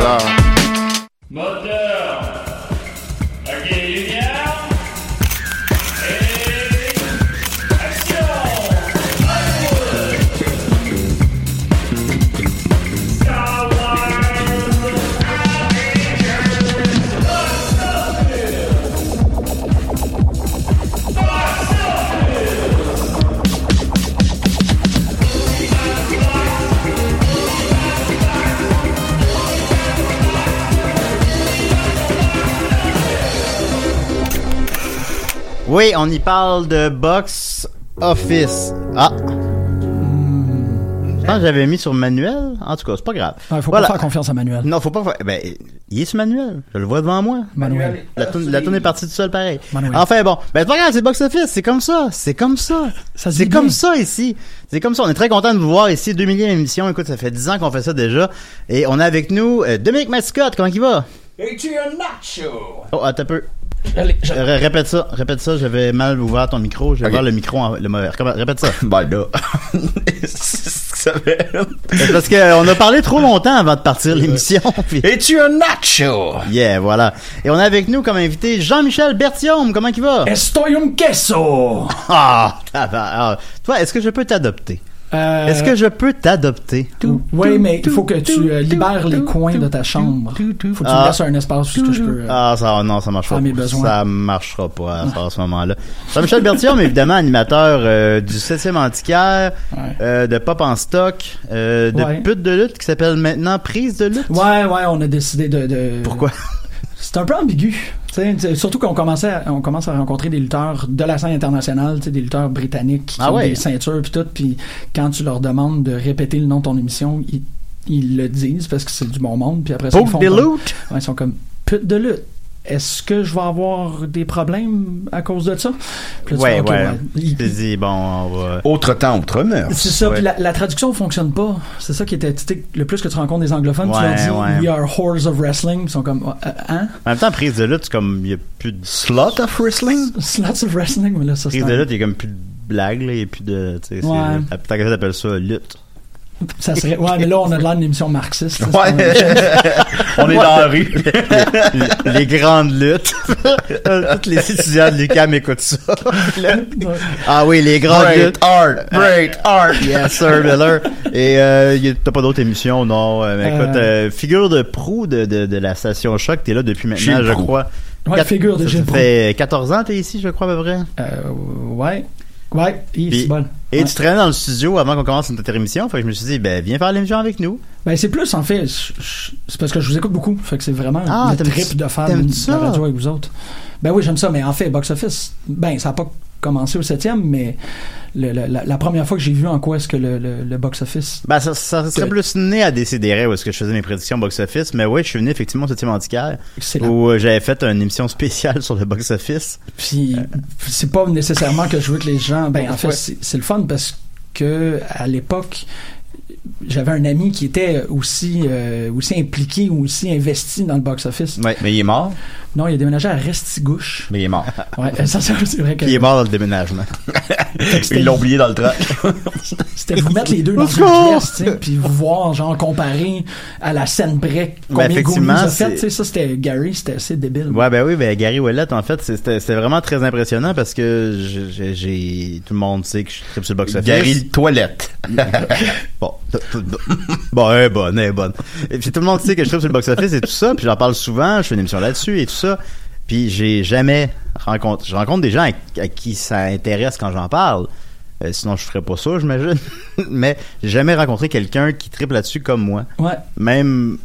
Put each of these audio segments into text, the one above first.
C'est Oui, on y parle de box office. Ah. Je pense que j'avais mis sur manuel. En tout cas, c'est pas grave. Ouais, faut Voilà. pas faire confiance à Manuel. Non, faut pas faire. Ben, il est sur manuel. Je le vois devant moi. Manuel. La tourne, la tourne est partie tout seul, pareil. Manuel. Enfin bon, ben c'est pas grave, c'est box office, c'est comme ça, c'est comme ça. C'est comme ça ici. C'est comme ça. On est très content de vous voir ici, 2 millième émission. Écoute, ça fait 10 ans qu'on fait ça déjà. Et on a avec nous euh, Dominique Mascotte. Comment il va? Es-tu un nacho? Oh, attends un peu. Allez, je- Euh, répète ça, répète ça, j'avais mal ouvert ton micro, j'ai Ok. ouvert le micro en, le mauvais. Répète ça. Ben là. ça fait. Parce qu'on a parlé trop longtemps avant de partir l'émission. puis- Es-tu un nacho? Yeah, voilà. Et on a avec nous comme invité Jean-Michel Bertium. Comment il va? Estoy un queso! Ah. Ah, toi, est-ce que je peux t'adopter? Euh, Est-ce que je peux t'adopter? Oui, mais il faut que tu euh, libères les coins de ta chambre. Faut que tu me Ah. laisses un espace où je peux... euh, Ah, ça, non, ça marchera pas. besoins. Ça marchera pas à, ce moment-là. Jean-Michel Bertium, évidemment, animateur euh, du 7e antiquaire, Ouais. euh, de Pop en stock, euh, de Ouais. pute de lutte qui s'appelle maintenant Prise de lutte. Ouais, ouais, on a décidé de... de- Pourquoi? C'est un peu ambigu. surtout qu'on commençait à- on commence à rencontrer des lutteurs de la scène internationale, des lutteurs britanniques qui Ah ont ouais. des ceintures puis tout, puis quand tu leur demandes de répéter le nom de ton émission, ils, ils le disent parce que c'est du bon monde, puis après ça, ils font comme-? Ouais, ils sont comme pute de lutte. Est-ce que je vais avoir des problèmes à cause de ça? Puis là, tu Ouais, ouais. Il- Tu dis, bon, on va... Autre temps, autre mœurs. c'est ça, Ouais. puis la, la traduction fonctionne pas. C'est ça qui était, tu le plus que tu rencontres des anglophones, tu Ouais, leur dis ouais. We are whores of wrestling, ils sont comme euh, hein? En même temps, Prise de lutte, c'est comme, il y a plus de... Slot of wrestling? Slots of wrestling, mais là ça c'est Prise de lutte, il y a comme plus de blagues, là, et plus de... Tu sais, Ouais. t'appelles ça lutte. Ça serait. Ouais, mais là, on a de l'air d'une émission marxiste. Ouais. On est dans la rue. les, les grandes luttes. Toutes les étudiants de l'UQAM écoutent ça. ah oui, les grandes Great luttes. art, great art. Yes, sir, Miller. Et euh, y a- t'as pas d'autres émissions, non? Euh, mais Euh. écoute, euh, figure de proue de, de, de la station Choc, t'es là depuis maintenant, je crois, Ouais, Quatre- figure de ça, fait 14 ans, t'es ici, je crois, à peu près. Euh, ouais. Ouais, c'est bon. Et Ouais. tu traînais dans le studio avant qu'on commence notre émission, fait que je me suis dit, ben, viens faire l'émission avec nous. Ben, c'est plus, en fait, c'est parce que je vous écoute beaucoup. Fait que c'est vraiment Ah, le trip de faire ça? la radio avec vous autres. Ben oui, j'aime ça, mais en fait, Box Office, ben, ça n'a pas commencé au septième, mais le- le- la, la première fois que j'ai vu en quoi est-ce que le, le, le Box Office. Ben, ça, ça serait Que- plus né à Décideret où est-ce que je faisais mes prédictions box-office, mais oui, je suis venu effectivement au 7 antiquaire, où euh, j'avais fait une émission spéciale sur le box-office. Puis c'est pas nécessairement que je veux que les gens. Ben en fait Ouais. c'est le fun parce que à l'époque j'avais un ami qui était aussi euh, aussi impliqué ou aussi investi dans le box office. Ouais. Mais il est mort? Non, il a déménagé à Restigouche. Mais il est mort. Ouais, ça, c'est vrai que il est mort dans le déménagement. Ils l'ont oublié dans le track. c'était vous mettre les deux dans une pièce, puis vous voir genre comparer à la scène près combien Ben, effectivement, a fait, ça c'était Gary, c'était assez débile. Ouais, ben oui, ben Gary Ouellet, en fait, c'était vraiment très impressionnant parce que j'ai- tout le monde sait que je tripe sur le box-office. Gary Toilette. Bon, bon, elle est bonne, elle est bonne. Et puis tout le monde sait que je tripe sur le box-office et tout ça, puis j'en parle souvent, je fais une émission là-dessus et tout ça. Puis j'ai jamais rencontré, je rencontre des gens à, à qui ça intéresse quand j'en parle. Euh, sinon, je ferais pas ça, j'imagine. Mais j'ai jamais rencontré quelqu'un qui triple là-dessus comme moi. Ouais. Même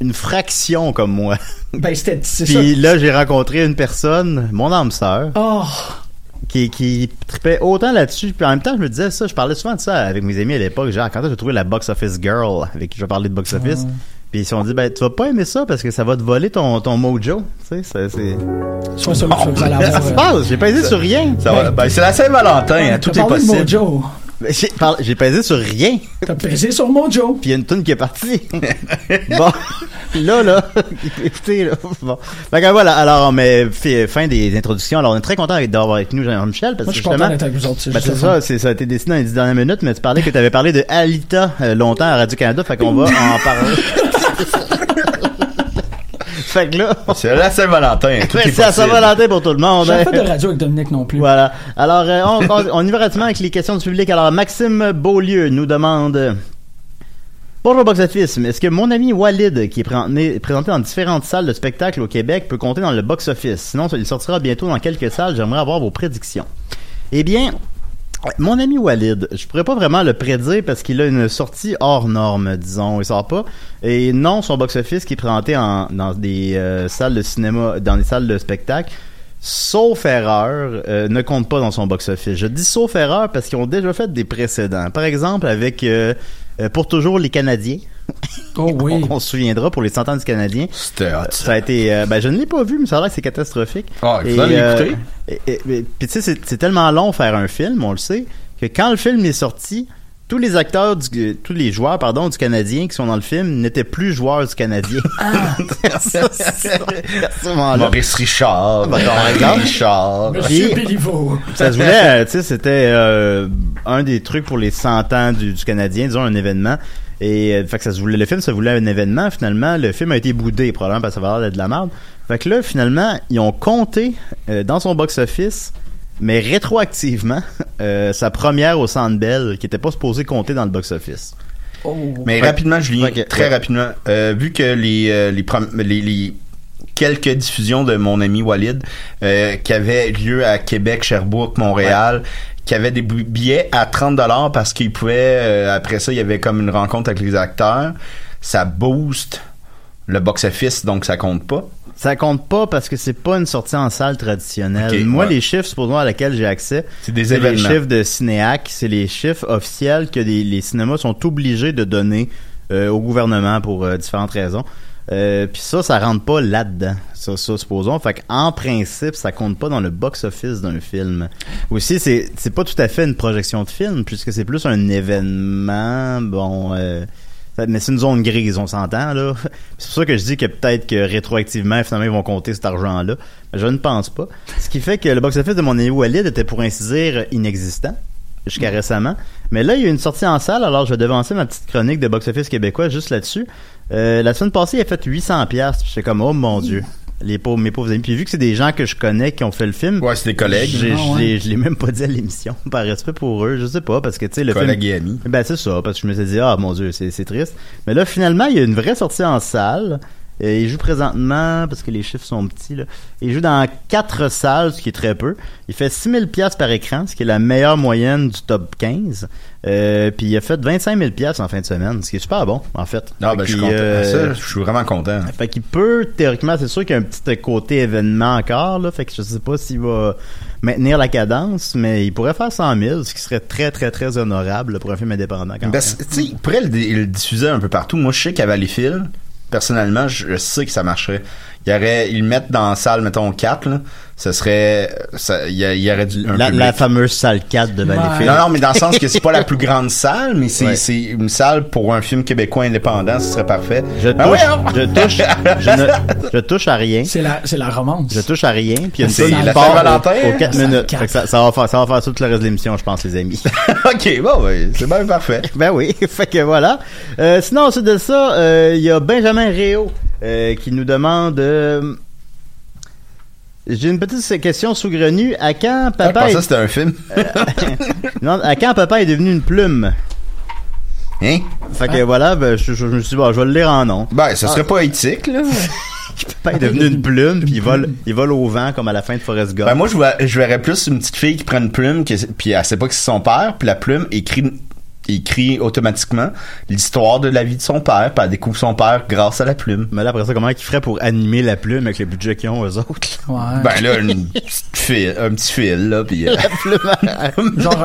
une fraction comme moi. Ben c'était ça. Puis là, j'ai rencontré une personne, mon âme sœur, Oh, qui, qui tripait autant là-dessus. Puis en même temps, je me disais ça, je parlais souvent de ça avec mes amis à l'époque. Genre, quand j'ai trouvé la box office girl avec qui je vais parler de box office? Puis ils se sont dit, ben, tu vas pas aimer ça parce que ça va te voler ton, ton mojo. Tu sais, ça, c'est. sois sûr que avoir. se passe? J'ai pesé sur rien. Ça va- ben, c'est la Saint-Valentin, hein, tout est possible. Mojo. J'ai par- j'ai pesé sur rien. T'as pesé sur Mojo. Puis il y a une tune qui est partie. bon, là, là, écoutez, là. Bon. Fait que voilà, alors on met fi- fin des introductions. Alors on est très content d'avoir avec nous Jean-Michel parce Moi, que je suis content justement, d'être avec vous autres. c'est Ben, c'est ça, c'est, ça a été décidé dans les dix dernières minutes, mais tu parlais que tu avais parlé de Alita euh, longtemps à Radio-Canada, fait qu'on va en parler. fait que là, C'est la Saint-Valentin. c'est possible. Saint-Valentin pour tout le monde. J'ai hein. pas de radio avec Dominique non plus. Voilà. Alors, euh, on, on, on y va rapidement avec les questions du public. Alors, Maxime Beaulieu nous demande... Bonjour Box Office, mais est-ce que mon ami Walid, qui est présenté, présenté dans différentes salles de spectacle au Québec, peut compter dans le Box Office? Sinon, il sortira bientôt dans quelques salles. J'aimerais avoir vos prédictions. Eh bien, mon ami Walid, je pourrais pas vraiment le prédire parce qu'il a une sortie hors norme, disons. Il sort pas. Et non, son box-office qui est présenté en, dans des euh, salles de cinéma, dans des salles de spectacle, sauf erreur, euh, ne compte pas dans son box-office. Je dis sauf erreur parce qu'ils ont déjà fait des précédents. Par exemple, avec euh, euh, Pour toujours les Canadiens. Oh oui. on, on se souviendra pour les 100 ans du Canadien. C'était hot. Ça a été, euh, ben je ne l'ai pas vu, mais ça a l'air que c'est catastrophique. Ah, euh, l'écouter. Puis tu sais, c'est- tellement long faire un film, on le sait, que quand le film est sorti, tous les acteurs, du, tous les joueurs, pardon, du Canadien qui sont dans le film n'étaient plus joueurs du Canadien. Ah. Ça. Maurice Richard. Ben. Richard. Monsieur Béliveau. Ça se voulait, euh, tu sais, c'était euh, un des trucs pour les 100 ans du, du Canadien, disons un événement. Et euh, fait que ça se voulait, le film se voulait un événement. Finalement, le film a été boudé, probablement parce que ça va l'air de la merde. Fait que là, finalement, ils ont compté euh, dans son box-office, mais rétroactivement, euh, sa première au Centre Bell, qui était pas supposé compter dans le box-office. Oh. Mais Ouais. rapidement, Julien, Ok, très ouais. rapidement, euh, vu que les, les, prom- les, les quelques diffusions de mon ami Walid euh, qui avaient lieu à Québec, Sherbrooke, Montréal, qui avaient des billets à 30 dollars parce qu'ils pouvaient euh, après ça, il y avait comme une rencontre avec les acteurs, ça booste le box office donc ça compte pas. Ça compte pas parce que c'est pas une sortie en salle traditionnelle. Moi, ouais. les chiffres, supposons à laquelle j'ai accès, C'est des c'est les événements. chiffres de Cinéac, c'est les chiffres officiels que les, les cinémas sont obligés de donner euh, au gouvernement pour euh, différentes raisons. Euh, Puis ça, ça rentre pas là-dedans. Ça, supposons. Fait en principe, ça compte pas dans le box-office d'un film. Aussi, c'est c'est pas tout à fait une projection de film, puisque c'est plus un événement. Bon, euh, mais c'est une zone grise, on s'entend là. C'est pour ça que je dis que peut-être que rétroactivement, finalement, ils vont compter cet argent-là. Mais Je ne pense pas. Ce qui fait que le box-office de mon ami Walid était pour ainsi dire inexistant jusqu'à récemment. Mais là, il y a une sortie en salle, alors je vais devancer ma petite chronique de box-office québécois juste là-dessus. Euh, la semaine passée, il a fait 800 pièces. J'étais comme, oh mon dieu. Les pauvres, mes pauvres amis. Puis vu que c'est des gens que je connais qui ont fait le film. Ouais, c'est des collègues. Ah, Je ouais. l'ai- je l'ai même pas dit à l'émission. Par respect pour eux. Je sais pas, parce que tu sais, le film. Et amis. Ben c'est ça, parce que je me suis dit, ah mon dieu, c'est c'est triste. Mais là, finalement, il y a une vraie sortie en salle. Euh, il joue présentement, parce que les chiffres sont petits, là, il joue dans quatre salles, ce qui est très peu. Il fait 6000 pièces par écran, ce qui est la meilleure moyenne du top 15. Euh, puis il a fait 25 000 pièces en fin de semaine, ce qui est super bon, en fait. Non, Fait ben, je suis euh, Ça, je suis vraiment content. fait qu'il peut, théoriquement, c'est sûr qu'il y a un petit côté événement encore, là. Fait que je sais pas s'il va maintenir la cadence, mais il pourrait faire 100 000, ce qui serait très, très, très honorable pour un film indépendant quand Ben, tu sais, il pourrait le, le diffuser un peu partout. Moi, je sais qu'à Valleyfield, personnellement, je, sais que ça marcherait. Il y aurait, ils le mettent dans la salle, mettons 4, là. Ce serait, ça, il y, aurait du, un La, public. la fameuse salle 4 de Valleyfield. Non, non, mais dans le sens que c'est pas la plus grande salle, mais c'est Ouais. c'est une salle pour un film québécois indépendant, ce serait parfait. Je Ben touche, je touche, je, ne, je touche à rien. C'est la, c'est la romance. Je touche à rien, puis il y a une C'est seule la part Saint-Valentin? aux 4 La minutes. Fait que ça, ça va faire, ça va faire tout le reste de l'émission, je pense, les amis. ok, bon, ouais, c'est bien parfait. ben oui, fait que voilà. Euh, sinon, ensuite de ça, euh, il y a Benjamin Réau euh, qui nous demande... euh, j'ai une petite question saugrenue. À quand Je papa est... que c'était un film. Non, à quand papa est devenu une plume? Hein? Fait que voilà, ben, je, je- je me suis dit, bon, je vais le lire en nom. Ben, ce serait pas éthique, là. Papa est devenu une plume, puis il vole, il vole au vent comme à la fin de Forrest Gump. Ben, moi, je, vois- je verrais plus une petite fille qui prend une plume, qui, puis elle sait pas que c'est son père, puis la plume écrit, écrit automatiquement l'histoire de la vie de son père, puis elle découvre son père grâce à la plume. Mais là, après ça, comment ils feraient pour animer la plume avec le budget qu'ils ont, eux autres? Ouais. Ben là, une petite fil, un petit fil, là, puis... euh, Genre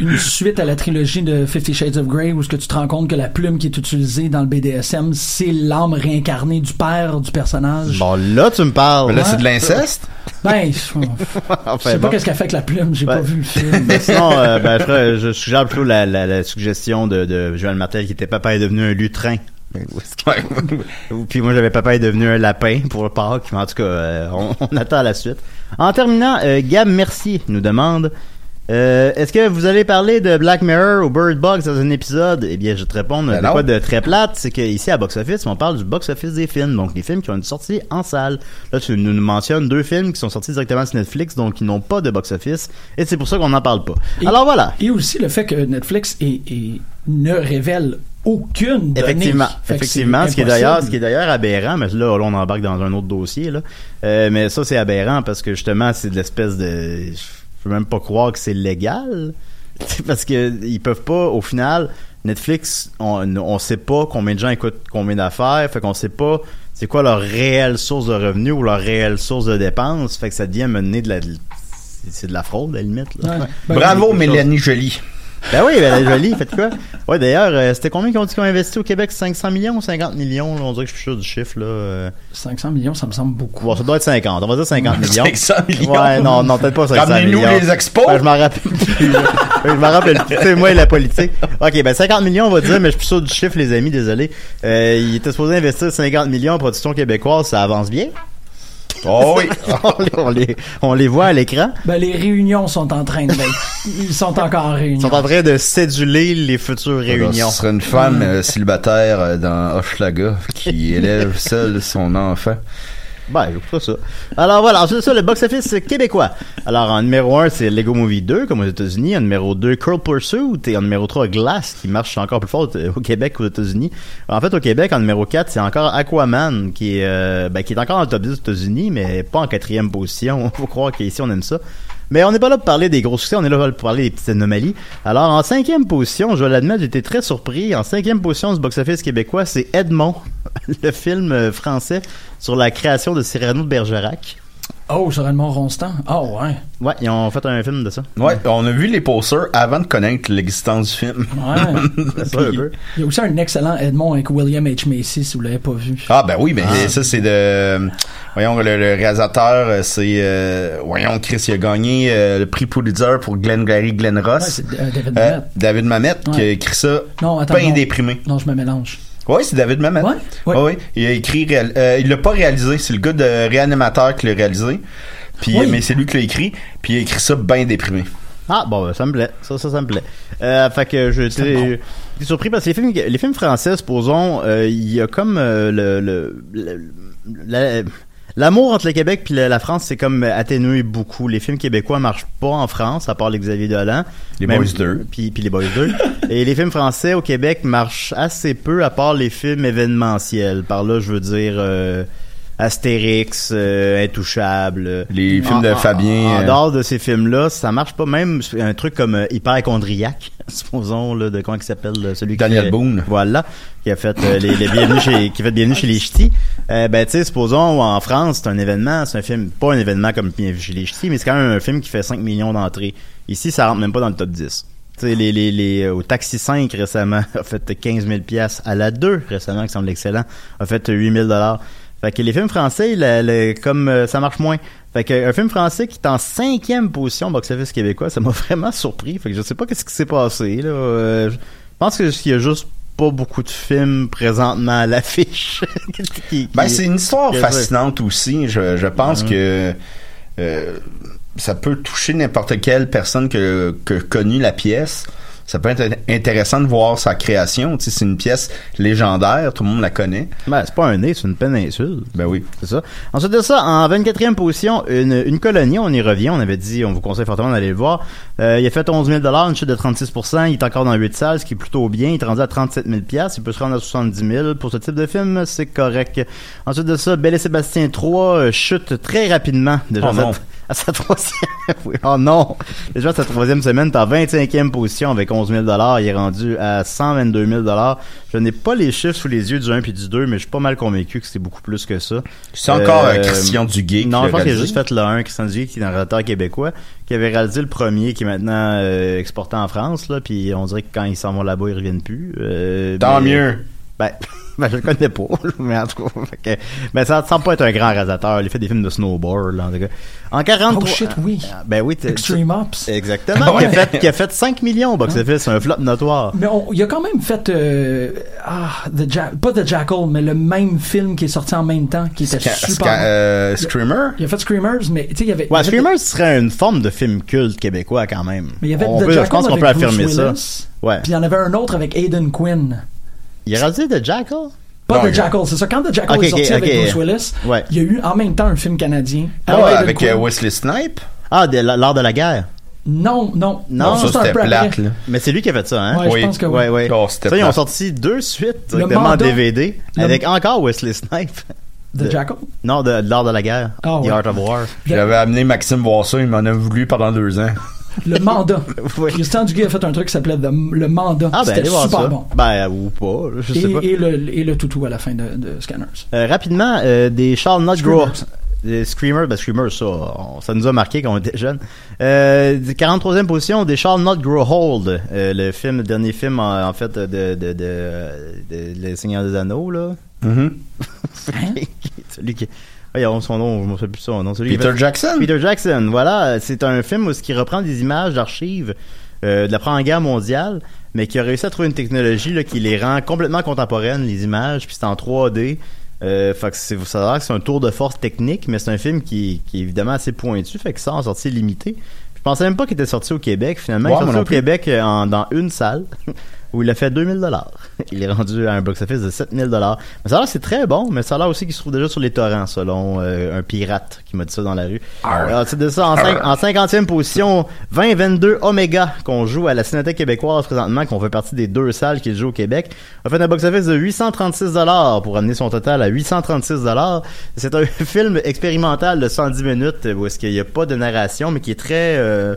une, une suite à la trilogie de Fifty Shades of Grey où ce que tu te rends compte que la plume qui est utilisée dans le BDSM, c'est l'âme réincarnée du père du personnage. Bon, là, tu me parles. Ben là, c'est de l'inceste? Ben, je, Enfin, sais pas bon. qu'est-ce qu'elle fait avec la plume, j'ai pas vu le film. Mais sinon, euh, ben, je, je suggère plutôt la, la, la suggestion de, de Joël Martel qui était papa est devenu un lutrin. Puis moi, j'avais papa est devenu un lapin pour le Pâques. Mais en tout cas, euh, on, on attend la suite. En terminant, euh, Gab Mercier nous demande euh, Est-ce que vous allez parler de Black Mirror ou Bird Box dans un épisode? Eh bien, je vais te répondre Ben de quoi de très plate. C'est qu'ici à Box Office, on parle du box office des films. Donc, les films qui ont une sortie en salle. Là, tu nous mentionnes deux films qui sont sortis directement sur Netflix, donc qui n'ont pas de box office. Et c'est pour ça qu'on n'en parle pas. Et- Alors voilà. Et aussi le fait que Netflix est- est- ne révèle aucune donnée. Effectivement, que effectivement, c'est ce qui est d'ailleurs, ce qui est d'ailleurs aberrant, mais là, là, on embarque dans un autre dossier là. Euh, mais ça, c'est aberrant parce que justement, c'est de l'espèce de, peux même pas croire que c'est légal, parce que ils peuvent pas, au final, Netflix, on, on sait pas combien de gens écoutent combien d'affaires, fait qu'on sait pas c'est quoi leur réelle source de revenus ou leur réelle source de dépenses, fait que ça devient mener de la, c'est- de la fraude à la limite. Là. Ouais. Ben, Bravo. Mélanie Jolie. Ben oui, ben, elle est jolie, faites quoi? Ouais, d'ailleurs, euh, c'était combien qu'ils ont dit qu'ils ont investi au Québec? 500 millions ou 50 millions? Là, on dirait que je suis sûr du chiffre, là. euh. 500 millions, ça me semble beaucoup. Bon, ça doit être 50. On va dire 50 millions. 500 millions? Ouais, non, non, peut-être pas 500 Ramenez-nous millions. les expos? Ben, je m'en rappelle plus. là. je m'en rappelle plus. C'est moi et la politique. OK, ben 50 millions, on va dire, mais je suis sûr du chiffre, les amis, désolé. Euh, il était supposé investir 50 millions en production québécoise, ça avance bien? Oh oui. on, les, on, les, voit à l'écran. Ben, les réunions sont en train de. Ils sont encore en Ils réunion. sont en train de céduler les futures réunions. Ce serait une femme euh, célibataire euh, dans Hochelaga qui élève seule son enfant. Ben, je ça. Alors voilà, ensuite ça, le box-office québécois. Alors en numéro 1, c'est Lego Movie 2, comme aux États-Unis. En numéro 2, Curl Pursuit. Et en numéro 3, Glass, qui marche encore plus fort au Québec qu'aux États-Unis. En fait, au Québec, en numéro 4, c'est encore Aquaman, qui est, euh, ben, qui est encore le top 10 aux États-Unis, mais pas en quatrième position. Faut croire qu'ici, on aime ça. Mais on n'est pas là pour parler des gros succès, on est là pour parler des petites anomalies. Alors, en cinquième position, je dois l'admettre, j'étais très surpris. En cinquième position du box-office québécois, c'est Edmond, le film euh, français sur la création de Cyrano de Bergerac. Oh, sur Edmond Ronstant. Oh, ouais. Ouais, ils ont fait un film de ça. Ouais, on a vu les posters avant de connaître l'existence du film. Ouais. C'est ça, un peu. Il y a aussi un excellent Edmond avec William H. Macy, si vous l'avez pas vu. Ah ben oui, mais Ah. ça c'est de voyons le, le réalisateur euh, c'est euh, voyons Chris il a gagné euh, le prix Pulitzer pour Glenn Gary Glenn Ouais, Ross. c'est euh, David Euh, Mamet. David Mamet qui a Ouais. écrit ça Non, attends. non. déprimé. Non, je me mélange. Oui, c'est David Mamet. Ouais, ouais. Ouais, ouais. Il a écrit réal- euh, il l'a pas réalisé, c'est le gars de réanimateur qui l'a réalisé. Puis Oui. mais c'est lui qui l'a écrit, puis il a écrit ça bien déprimé. Ah, bon, ben, ça me plaît. Ça, ça, ça me plaît. Euh, fait que je j'étais surpris parce que les films, les films français, supposons, euh, il y a comme euh, le, le, le- la, L'amour entre le Québec puis la France, c'est comme atténué beaucoup. Les films québécois marchent pas en France, à part les Xavier Dolan. Les Boys 2. Puis, puis les Boys 2. Et les films français au Québec marchent assez peu, à part les films événementiels. Par là, je veux dire... euh, Astérix, euh, Intouchable. Les films de en- Fabien, En, euh, dehors de ces films-là, ça marche pas. Même un truc comme euh, Hyperchondriac, supposons, là, de comment il s'appelle, celui Daniel qui Boone. Voilà, qui a fait euh, les, les bienvenus chez, qui a fait bienvenue chez les Ch'tis. Euh, ben, tu sais, supposons, en France, c'est un événement, c'est un film, pas un événement comme bienvenue chez les Ch'tis, mais c'est quand même un film qui fait 5 millions d'entrées. Ici, ça rentre même pas dans le top 10. Tu sais, les, les, les, au Taxi 5 récemment a fait 15 000 pièces à la 2 récemment, qui semble excellent, a fait 8 000 dollars. Fait que les films français, le- le- comme euh, ça marche moins. Fait que un film français qui est en cinquième position box-office québécois, ça m'a vraiment surpris. Fait que je sais pas qu'est-ce qui s'est passé là. Euh, je pense qu'il y a juste pas beaucoup de films présentement à l'affiche. Ben, c'est une histoire fascinante aussi. Je, je pense que euh, ça peut toucher n'importe quelle personne que, que connu la pièce. Ça peut être intéressant de voir sa création. Tu sais, c'est une pièce légendaire, tout le monde la connaît. Ben, c'est pas un nez, c'est une péninsule. Ben oui. C'est ça. Ensuite de ça, en 24e position, une, une colonie, on y revient, on avait dit, on vous conseille fortement d'aller le voir. Euh, il a fait 11 000 une chute de 36% il est encore dans 8 salles, ce qui est plutôt bien. Il est rendu à 37 000 il peut se rendre à 70 000 Pour ce type de film, c'est correct. Ensuite de ça, Belle et Sébastien 3 euh, chute très rapidement. Déjà Oh. À sa troisième. oui, oh non! Déjà, sa troisième semaine, t'es en 25e position avec 11 000 Il est rendu à 122 000 Je n'ai pas les chiffres sous les yeux du 1 puis du 2, mais je suis pas mal convaincu que c'est beaucoup plus que ça. C'est encore euh, Christian Duguay qui Non, je pense qu'il a juste fait le 1, Christian Duguay, qui est un réalisateur québécois, qui avait réalisé le premier, qui est maintenant euh, exporté en France, là, puis on dirait que quand ils s'en vont là-bas, ils reviennent plus. Euh, Tant mais- mieux. Ben, ben, je le connais pas, mais en tout cas, fait que- ben, ça semble pas être un grand réalisateur. Il fait des films de snowboard, là, en tout cas. En 43... Oh shit, oui. Ben oui, Extreme Ops. Exactement, qui, a fait, qui a fait 5 millions au box-office, c'est un flop notoire. Mais on- il a quand même fait euh, ah The Ja- pas The Jackal mais le même film qui est sorti en même temps qui était super euh, Screamer? Il a fait Screamers mais tu sais il y avait il y Ouais, avait- Screamers serait une forme de film culte québécois quand même. mais il y avait On The peut- Jackal je pense qu'on peut affirmer ça. Willis, Ouais. Puis il y en avait un autre avec Aiden Quinn. Il a réalisé The Jackal? Pas Non, The Jackal, c'est ça. Quand The Jackal est sorti avec. Bruce Willis, Ouais. il y a eu en même temps un film canadien. Ah, Aiden avec euh, Wesley Snipe? Ah, de l'art de la guerre. Non, non. Non, ça, c'est un c'était plate, là. Mais c'est lui qui a fait ça, hein? Ouais, je pense que oui. ouais, ouais. Oh, ça, ils ont sorti deux suites Le directement en. DVD Le- avec encore Wesley Snipe. The De- Jackal? Non, de, de l'art de la guerre. Ah, The ouais. Art of War. J'avais amené Maxime voir ça, il m'en a voulu pendant deux ans. Le mandat. Oui. Christian Duguay a fait un truc qui s'appelait The- Le Mandat. Ah, ben, C'était allez voir super ça. bon. Ben, ou pas, je sais Et, pas. et le, et le toutou à la fin de, de Scanners. Euh, rapidement, euh, des Charles Not Grow. Screamers, ben Screamers, ça, on- ça nous a marqué quand on était jeunes. Euh, 43e position, des Charles Not Grow Hold. Euh, le film, le dernier film, en, en fait, de, de, de, de, de Les Seigneurs des Anneaux, là. Mhm. Celui qui... Voyons, son nom, je me souviens plus son nom. Celui Peter Jackson? Peter Jackson, voilà. C'est un film où ce qui reprend des images d'archives euh, de la Première Guerre mondiale, mais qui a réussi à trouver une technologie là, qui les rend complètement contemporaines, les images, puis c'est en 3D. Euh, fait que c'est, ça a l'air que c'est un tour de force technique, mais c'est un film qui, qui est évidemment assez pointu, fait que ça en sortie limitée. Je pensais même pas qu'il était sorti au Québec. Finalement, il est sorti au plus. Québec euh, en- dans une salle où il a fait 2000 dollars. Il est rendu à un box-office de 7000 dollars. Mais ça a l'air c'est très bon, mais ça a l'air aussi qu'il se trouve déjà sur les torrents, selon euh, un pirate qui m'a dit ça dans la rue. C'est de ça, en, cinq- en 50e position, 2022 Omega, qu'on joue à la Cinémathèque québécoise présentement, qu'on fait partie des deux salles qui jouent au Québec, a fait un box-office de 836 dollars pour amener son total à 836 dollars. C'est un film expérimental de 110 minutes où est-ce qu'il n'y a pas de narration, mais qui est très... euh,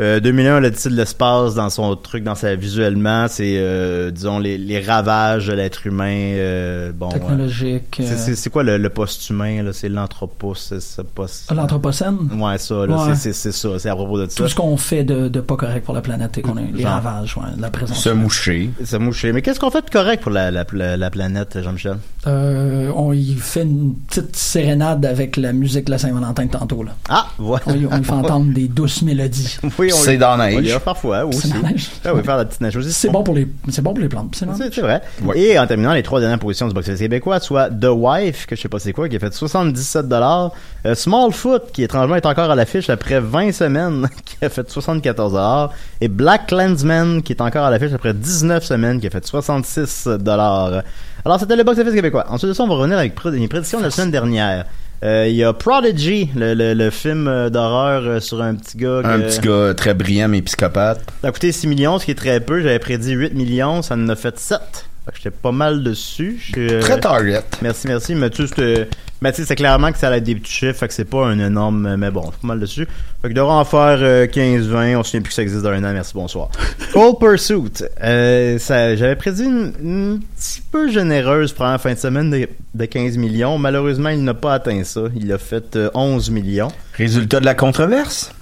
euh, 2001, l'Odyssée de l'espace, dans son truc, dans sa visuellement, c'est, euh, disons, les, les ravages de l'être humain. euh, bon, Technologique. euh, c'est- c'est, c'est quoi le, le post-humain, là? C'est l'anthropos, c'est post... L'Anthropocène? Ouais, ça, là, Ouais. c'est, c'est, c'est ça, c'est à propos de ça. Tout ce qu'on fait de, de pas correct pour la planète et qu'on a les ravages, ouais, la présence. Se moucher. Se moucher. Mais qu'est-ce qu'on fait de correct pour la, la, la, la planète, Jean-Michel? Euh, on y fait une petite sérénade avec la musique de la Saint-Valentin de tantôt, là. Ah, voilà. On y, on y fait entendre des douces mélodies. Oui, on C'est dans la neige. Parfois aussi. C'est dans la neige. Ah oui, faire la petite neige aussi. C'est bon pour les, c'est bon pour les plantes. C'est vrai. Ouais. Et en terminant les trois dernières positions du box-office québécois, soit The Wife, que je sais pas c'est quoi, qui a fait 77 dollars, Smallfoot, qui étrangement est encore à l'affiche après 20 semaines, qui a fait 74 dollars, et Black Clansman, qui est encore à l'affiche après 19 semaines, qui a fait 66 dollars. Alors c'était le box-office québécois. Ensuite de ça, on va revenir avec les prédictions de la semaine dernière. Euh, Il y a Prodigy, le, le, le film euh, d'horreur euh, sur un petit gars. Un petit gars très brillant mais psychopathe. Ça a coûté 6 millions, ce qui est très peu. J'avais prédit 8 millions, ça en a fait 7. Fait que j'étais pas mal dessus. Très target. Merci, merci. Mais tu sais, c'était- mais tu sais, c'est clairement que ça a des petits chiffres, fait que c'est pas un énorme, mais bon, c'est pas mal dessus. Fait que devrait en faire euh, 15-20, on se souvient plus que ça existe dans un an, merci, bonsoir. Cold Pursuit, euh, ça, j'avais prédit une, une petit peu généreuse la fin de semaine de, de 15 millions. Malheureusement, il n'a pas atteint ça. Il a fait euh, 11 millions. Résultat de la controverse?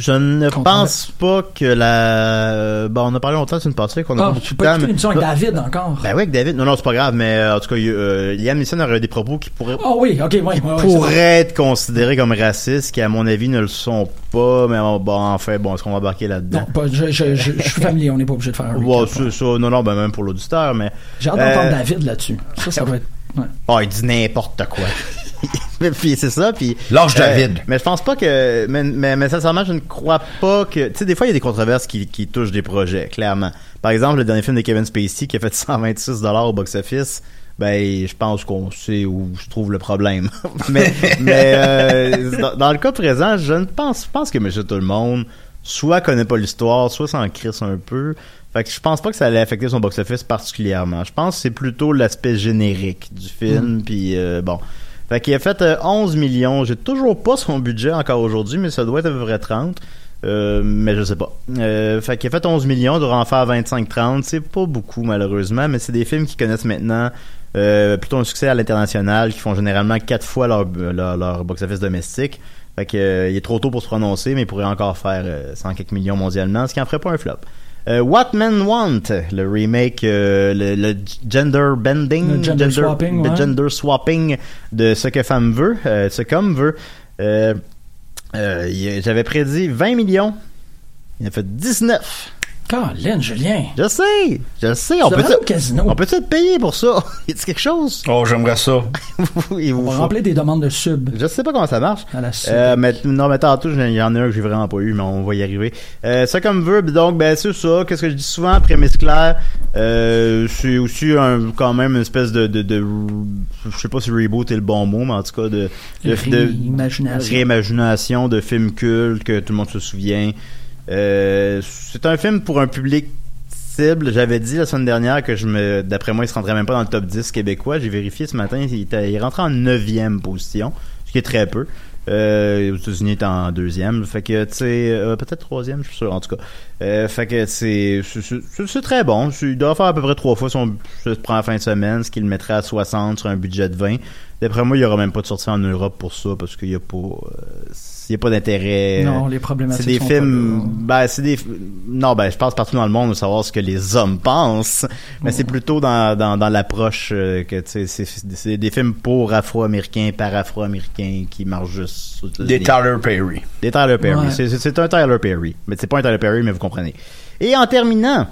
Je ne pense pas que la... Bon, on a parlé longtemps, c'est une partie qu'on a Ah, pas beaucoup de temps, l'émission avec David encore. Ben oui, avec David. Non, non, c'est pas grave, mais euh, en tout cas, euh, Liam Neeson aurait des propos qui pourraient Ah oui, ok, oui, pourraient être considérés comme racistes, qui à mon avis ne le sont pas, mais bon, enfin, bon, est-ce qu'on va embarquer là-dedans? Non, pas, je, je, suis familier, on n'est pas obligé de faire un. Ouais, c'est ça, non, non, ben même pour l'auditeur, mais... J'ai hâte d'entendre Euh, David là-dessus. Ça, ça va être. ouais. Oh, il dit n'importe quoi. puis c'est ça, puis... Lâche David. mais je pense pas que... Mais, mais, mais sincèrement, je ne crois pas que... Tu sais, des fois, il y a des controverses qui, qui touchent des projets, clairement. Par exemple, le dernier film de Kevin Spacey qui a fait 126 au box-office, ben, je pense qu'on sait où se trouve le problème. mais mais euh, dans, dans le cas présent, je ne pense, je pense que Monsieur Tout-le-Monde soit connaît pas l'histoire, soit s'en crisse un peu. Fait que je pense pas que ça allait affecter son box-office particulièrement. Je pense que c'est plutôt l'aspect générique du film, puis euh, bon. Fait qu'il a fait euh, 11 millions. J'ai toujours pas son budget encore aujourd'hui, mais ça doit être à peu près 30. Euh, mais je sais pas. Euh, fait qu'il a fait 11 millions, il devrait en faire 25-30. C'est pas beaucoup, malheureusement, mais c'est des films qui connaissent maintenant euh, plutôt un succès à l'international, qui font généralement quatre fois leur, leur, box-office domestique. Fait que, euh, il est trop tôt pour se prononcer, mais il pourrait encore faire euh, 100 quelques millions mondialement, ce qui en ferait pas un flop. Euh, What Men Want, le remake, euh, le, le gender bending, Le gender swapping, le ouais. gender swapping de ce que femme veut, euh, ce qu'homme veut. J'avais prédit 20 millions. Il a fait 19. Colin, Julien. Je sais, je sais. On peut, au casino. on peut être payé pour ça? Y a quelque chose? Oh, j'aimerais ça. Il vous On va faut- remplir des demandes de sub. Je sais pas comment ça marche. À la sub. Euh, mais non, mais tantôt, il y en a un que j'ai vraiment pas eu, mais on va y arriver. Euh, ça comme veut, donc ben c'est ça. Qu'est-ce que je dis souvent, prémisse claire. Euh, c'est aussi un, quand même une espèce de, de, de je sais pas si reboot est le bon mot, mais en tout cas de, de, de- Réimagination. réimagination de films cultes que tout le monde se souvient. Euh, c'est un film pour un public cible. J'avais dit la semaine dernière que je me, d'après moi, il se rendrait même pas dans le top 10 québécois. J'ai vérifié ce matin, il, était, rentré en neuvième position, ce qui est très peu. Euh, aux États-Unis, est en deuxième. Fait que, euh, peut-être troisième, je suis sûr, en tout cas. Euh, fait que c'est, très bon. Il doit faire à peu près trois fois son, se prend la fin de semaine, ce qui le mettrait à 60 sur un budget de 20. D'après moi, il y aura même pas de sortie en Europe pour ça, parce qu'il y a pas, il y a pas d'intérêt. Non, les problématiques C'est des sont films, pas ben, c'est des, non, ben, je pense partout dans le monde de savoir ce que les hommes pensent, mais c'est plutôt dans, dans, dans l'approche euh, que, tu sais, c'est, c'est des films pour Afro-Américains, par Afro-Américains qui marchent juste. Des. Tyler Perry. Des Tyler Perry. Ouais. C'est- C'est c'est un Tyler Perry. Mais c'est pas un Tyler Perry, mais vous comprenez. Et en terminant,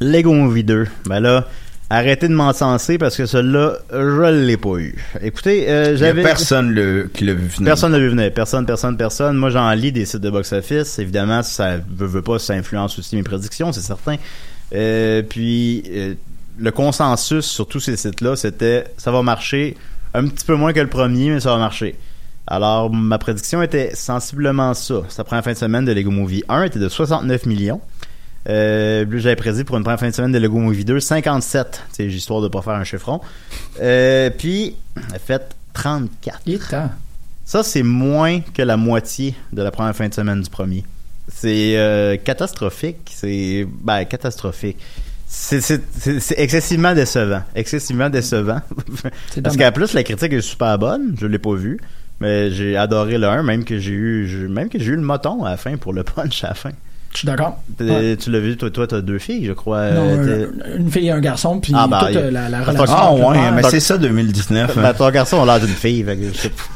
Lego Movie 2. Ben là, arrêtez de m'encenser parce que celui-là, je l'ai pas eu. Écoutez, euh, j'avais... personne le, qui l'a vu venir. Personne ne vu venir. Personne, personne, personne. Moi, j'en lis des sites de box-office. Évidemment, ça veut, veut pas, ça influence aussi mes prédictions, c'est certain. Euh, puis, euh, le consensus sur tous ces sites-là, c'était ça va marcher un petit peu moins que le premier, mais ça va marcher. Alors, ma prédiction était sensiblement ça. Sa première fin de semaine de Lego Movie 1 était de 69 millions. Euh, j'avais prédit pour une première fin de semaine de Lego Movie 2 57. C'est histoire de pas faire un chiffron. Euh, puis, elle a fait 34. Il est temps. Ça, c'est moins que la moitié de la première fin de semaine du premier. C'est euh, catastrophique. C'est ben catastrophique. C'est- excessivement décevant. Excessivement décevant. Parce qu'en plus, la critique est super bonne. Je l'ai pas vu. Mais j'ai adoré le 1, même que j'ai eu, même que j'ai eu le moton à la fin pour le punch à la fin. Je suis d'accord. Ouais. Tu l'as vu, toi, toi, t'as deux filles, je crois. Non, euh, un- une fille et un garçon, puis Ah, bah, toute il- euh, la, la Attends, relation. Ah ouais, mais c'est ça 2019. Ben, hein. ton garçon a l'air d'une fille. fait que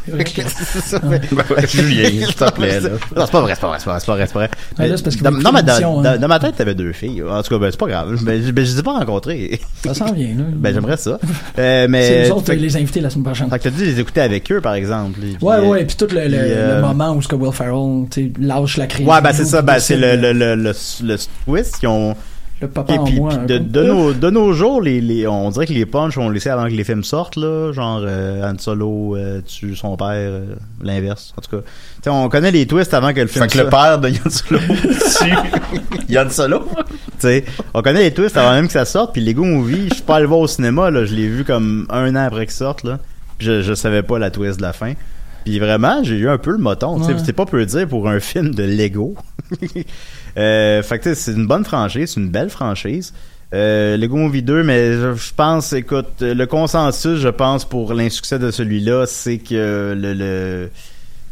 je ouais. Julien, s'il te plaît, là. Non, c'est pas vrai, c'est pas vrai, c'est pas vrai, c'est pas vrai, c'est pas vrai. Ah, là, c'est parce qu'il dans, non, mais dans, hein. dans ma tête, t'avais deux filles. En tout cas, ben, c'est pas grave. Ben, je, ben, je les ai pas rencontrées. Ça s'en vient, là. ben, j'aimerais ça. Euh, mais. C'est nous autres, les invités la semaine prochaine. fait que t'as dû les écouter avec eux, par exemple. Ouais, euh, ouais, puis tout le, euh, moment où ce que Will Ferrell, tu lâche la crise. Ouais, ben, c'est ça, ben, c'est le, le, le, le, le twist. Ils ont, le papa Et en puis, moi. puis de, de nos, de nos jours, les, les, on dirait que les punchs ont laissé avant que les films sortent, là. Genre, euh, Han Solo euh, tue son père, euh, l'inverse. En tout cas, Tu sais, on connaît les twists avant que le film Fait que le sorte. père de Yann Solo tue Yann Solo. Tu sais, on connaît les twists avant même que ça sorte. Puis Lego Movie, je suis pas allé le voir au cinéma, là. Je l'ai vu comme un an après qu'il sorte, là. Puis je, je savais pas la twist de la fin. Puis vraiment, j'ai eu un peu le moton. Ouais. C'est pas peu dire pour un film de Lego. euh, fait que c'est une bonne franchise, c'est une belle franchise. Euh, Lego Movie 2, mais je, pense, écoute, le consensus, je pense, pour l'insuccès de celui-là, c'est que le, le-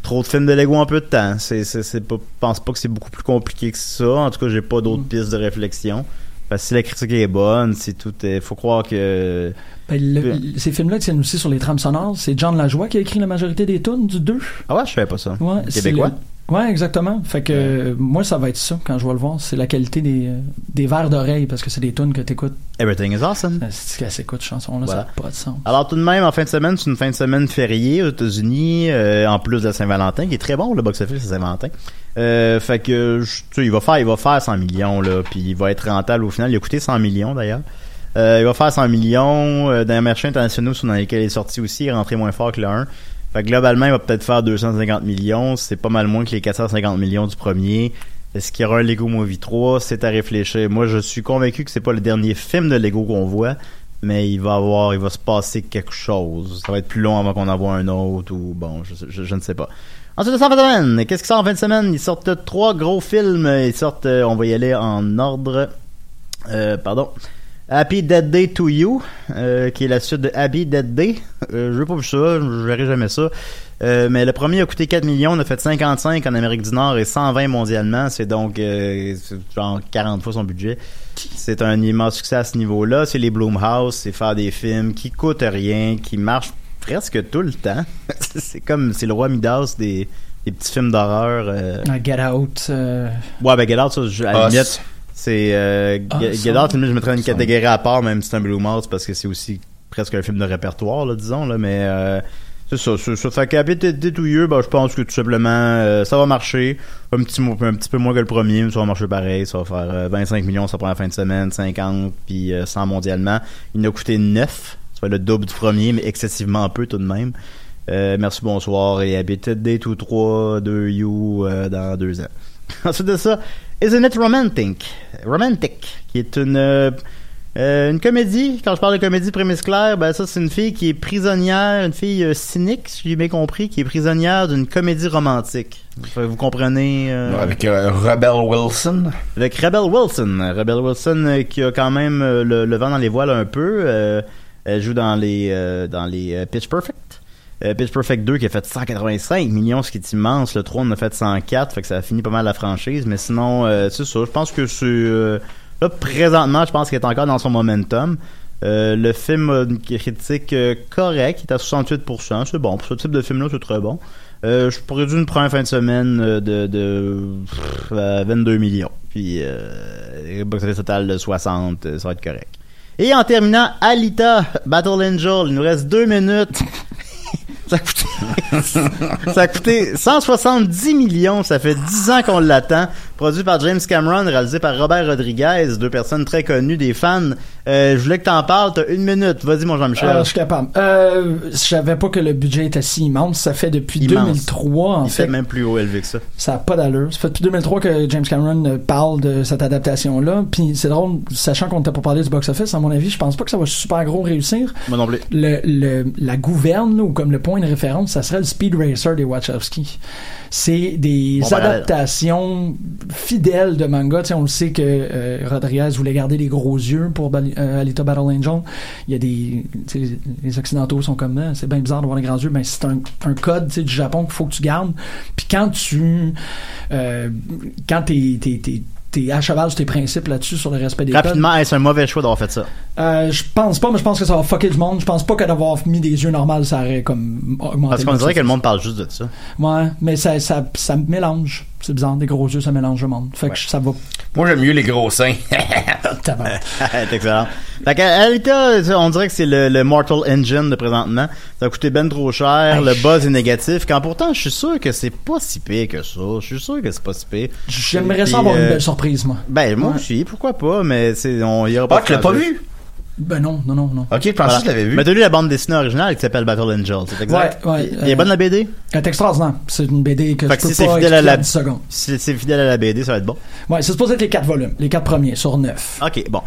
trop de films de Lego en peu de temps. C'est, c'est, c'est pas, je pense pas que c'est beaucoup plus compliqué que ça. En tout cas, j'ai pas d'autres pistes de réflexion. Parce que si la critique est bonne, si tout est, faut croire que Ben, le- ces films-là tiennent aussi sur les trames sonores. C'est John Lajoie qui a écrit la majorité des tunes du 2. Ah ouais, je savais pas ça. Ouais, c'est Québécois? Ouais, exactement. Fait que euh, moi, ça va être ça quand je vais le voir. C'est la qualité des, euh, des verres d'oreille parce que c'est des tunes que t'écoutes. Everything is awesome. Euh, C'est qu'elle s'écoute, chanson-là, Voilà. ça n'a pas de sens. Alors tout de même, en fin de semaine, c'est une fin de semaine fériée aux États-Unis, euh, en plus de la Saint-Valentin, qui est très bon le box-office de Saint-Valentin. Fait que je- tu sais, il va faire, il va faire 100 millions là, puis il va être rentable au final. Il a coûté 100 millions d'ailleurs. Euh, il va faire 100 millions euh, dans les marchés internationaux sont dans lesquels il est sorti aussi, il est rentré moins fort que le 1. Fait que globalement, il va peut-être faire 250 millions. C'est pas mal moins que les 450 millions du premier. Est-ce qu'il y aura un Lego Movie 3? C'est à réfléchir. Moi, je suis convaincu que c'est pas le dernier film de Lego qu'on voit, mais il va avoir, il va se passer quelque chose. Ça va être plus long avant qu'on en voit un autre ou bon, je, je- je ne sais pas. Ensuite de ça, en fin de semaine, qu'est-ce qui sort en fin de semaine? Ils sortent trois gros films. Ils sortent, euh, on va y aller en ordre. Euh, pardon. Happy Dead Day to You, euh, qui est la suite de Happy Dead Day. Euh, je veux pas vu ça, je verrai jamais ça. Euh, mais le premier a coûté 4 millions, on a fait 55 en Amérique du Nord et 120 mondialement. C'est donc euh, genre 40 fois son budget. C'est un immense succès à ce niveau-là. C'est les Bloomhouse, c'est faire des films qui coûtent rien, qui marchent presque tout le temps. c'est comme, c'est le roi Midas des, des petits films d'horreur. euh. Ah, Get Out. euh, Ouais, ben Get Out, ça, je- à la limite, c'est euh, Ah, Get ça. Out, je mettrais une catégorie à part, même si c'est un Blue Mouse, parce que c'est aussi presque un film de répertoire, là, disons, là, mais euh, c'est ça, c'est ça. Fait to You, ben, je pense que tout simplement, euh, ça va marcher, un petit, un petit peu moins que le premier, mais ça va marcher pareil, ça va faire euh, 25 millions sa première fin de semaine, 50, puis euh, 100 mondialement. Il a coûté 9, ça fait le double du premier, mais excessivement peu tout de même. Euh, merci, bonsoir, et Dead Day to 3, 2 You, euh, dans deux ans. Ensuite de ça, Isn't It Romantic? Romantic, qui est une, euh, euh, une comédie. Quand je parle de comédie prémisse claire, ben ça c'est une fille qui est prisonnière, une fille euh, cynique, si j'ai bien compris, qui est prisonnière d'une comédie romantique. Vous comprenez? euh, Avec Rebel Wilson. avec Rebel Wilson. Rebel Wilson qui a quand même le, le vent dans les voiles un peu. Elle joue dans les dans les Pitch Perfect. Euh, Pitch Perfect 2 qui a fait 185 millions, ce qui est immense. Le 3 on a fait 104, fait que ça a fini pas mal la franchise. Mais sinon, euh, c'est ça. Je pense que c'est... euh, là, présentement, je pense qu'elle est encore dans son momentum. Euh, le film a une critique euh, correcte, il est à 68%. C'est bon. Pour ce type de film-là, c'est très bon. Je pourrais dire une première fin de semaine de, de pff, euh, 22 millions. Puis, euh, box total de 60, euh, ça va être correct. Et en terminant, Alita, Battle Angel, il nous reste deux minutes. Ça, a coûté, ça a coûté 170 millions, ça fait 10 ans qu'on l'attend. Produit par James Cameron, réalisé par Robert Rodriguez, deux personnes très connues, des fans. Euh, je voulais que t'en parles, t'as une minute. Vas-y, mon Jean-Michel. Ah, je suis capable. Euh, je savais pas que le budget était si immense. Ça fait depuis Immense. 2003, en il fait. même plus haut élevé que ça. Ça n'a pas d'allure. Ça fait depuis 2003 que James Cameron parle de cette adaptation-là. Puis c'est drôle, sachant qu'on n'était pas parlé du box-office, à mon avis, je pense pas que ça va super gros réussir. Moi non plus. Le, le- la gouverne, ou comme le point référence, ça serait le Speed Racer des Wachowski. C'est des Bon parallèle. adaptations fidèles de manga. Tu sais, on le sait que euh, Rodriguez voulait garder les gros yeux pour euh, Alita Battle Angel. Il y a des... Les Occidentaux sont comme ça. C'est bien bizarre d'avoir les grands yeux. Mais c'est un, un code du Japon qu'il faut que tu gardes. Puis quand tu... euh, quand t'es... t'es- à cheval sur tes principes là-dessus, sur le respect des codes. Rapidement, est-ce un mauvais choix d'avoir fait ça? Euh, je pense pas, mais je pense que ça va fucker du monde. Je pense pas que d'avoir mis des yeux normaux, ça aurait comme augmenté. Parce qu'on dirait que le monde parle juste de ça. Ouais, mais ça, ça, ça mélange. C'est bizarre, des gros yeux, ça mélange le monde. Fait que ça va. Moi, j'aime mieux les gros seins. c'est excellent. Fait que Alita, on dirait que c'est le, le Mortal Engine de présentement. Ça a coûté ben trop cher, le buzz est négatif. Quand pourtant, je suis sûr que c'est pas si pire que ça. Je suis sûr que c'est pas si pire. J'aimerais ça avoir euh, une belle surprise, moi. Ben, moi Ouais. aussi, pourquoi pas, mais c'est, on y aura pas. Ah, tu l'as pas vu? Ben non, non, non, non. Ok, je pensais que tu l'avais vu. Mais t'as lu la bande dessinée originale qui s'appelle Battle Angel, c'est exact. Ouais, ouais, Il est euh, bonne la BD? Elle est extraordinaire. C'est une BD que Fait je que peux si c'est pas fidèle à la, en 10 secondes. si c'est fidèle à la BD, ça va être bon. Ouais, c'est supposé être les quatre volumes, les quatre premiers sur neuf. Ok, bon.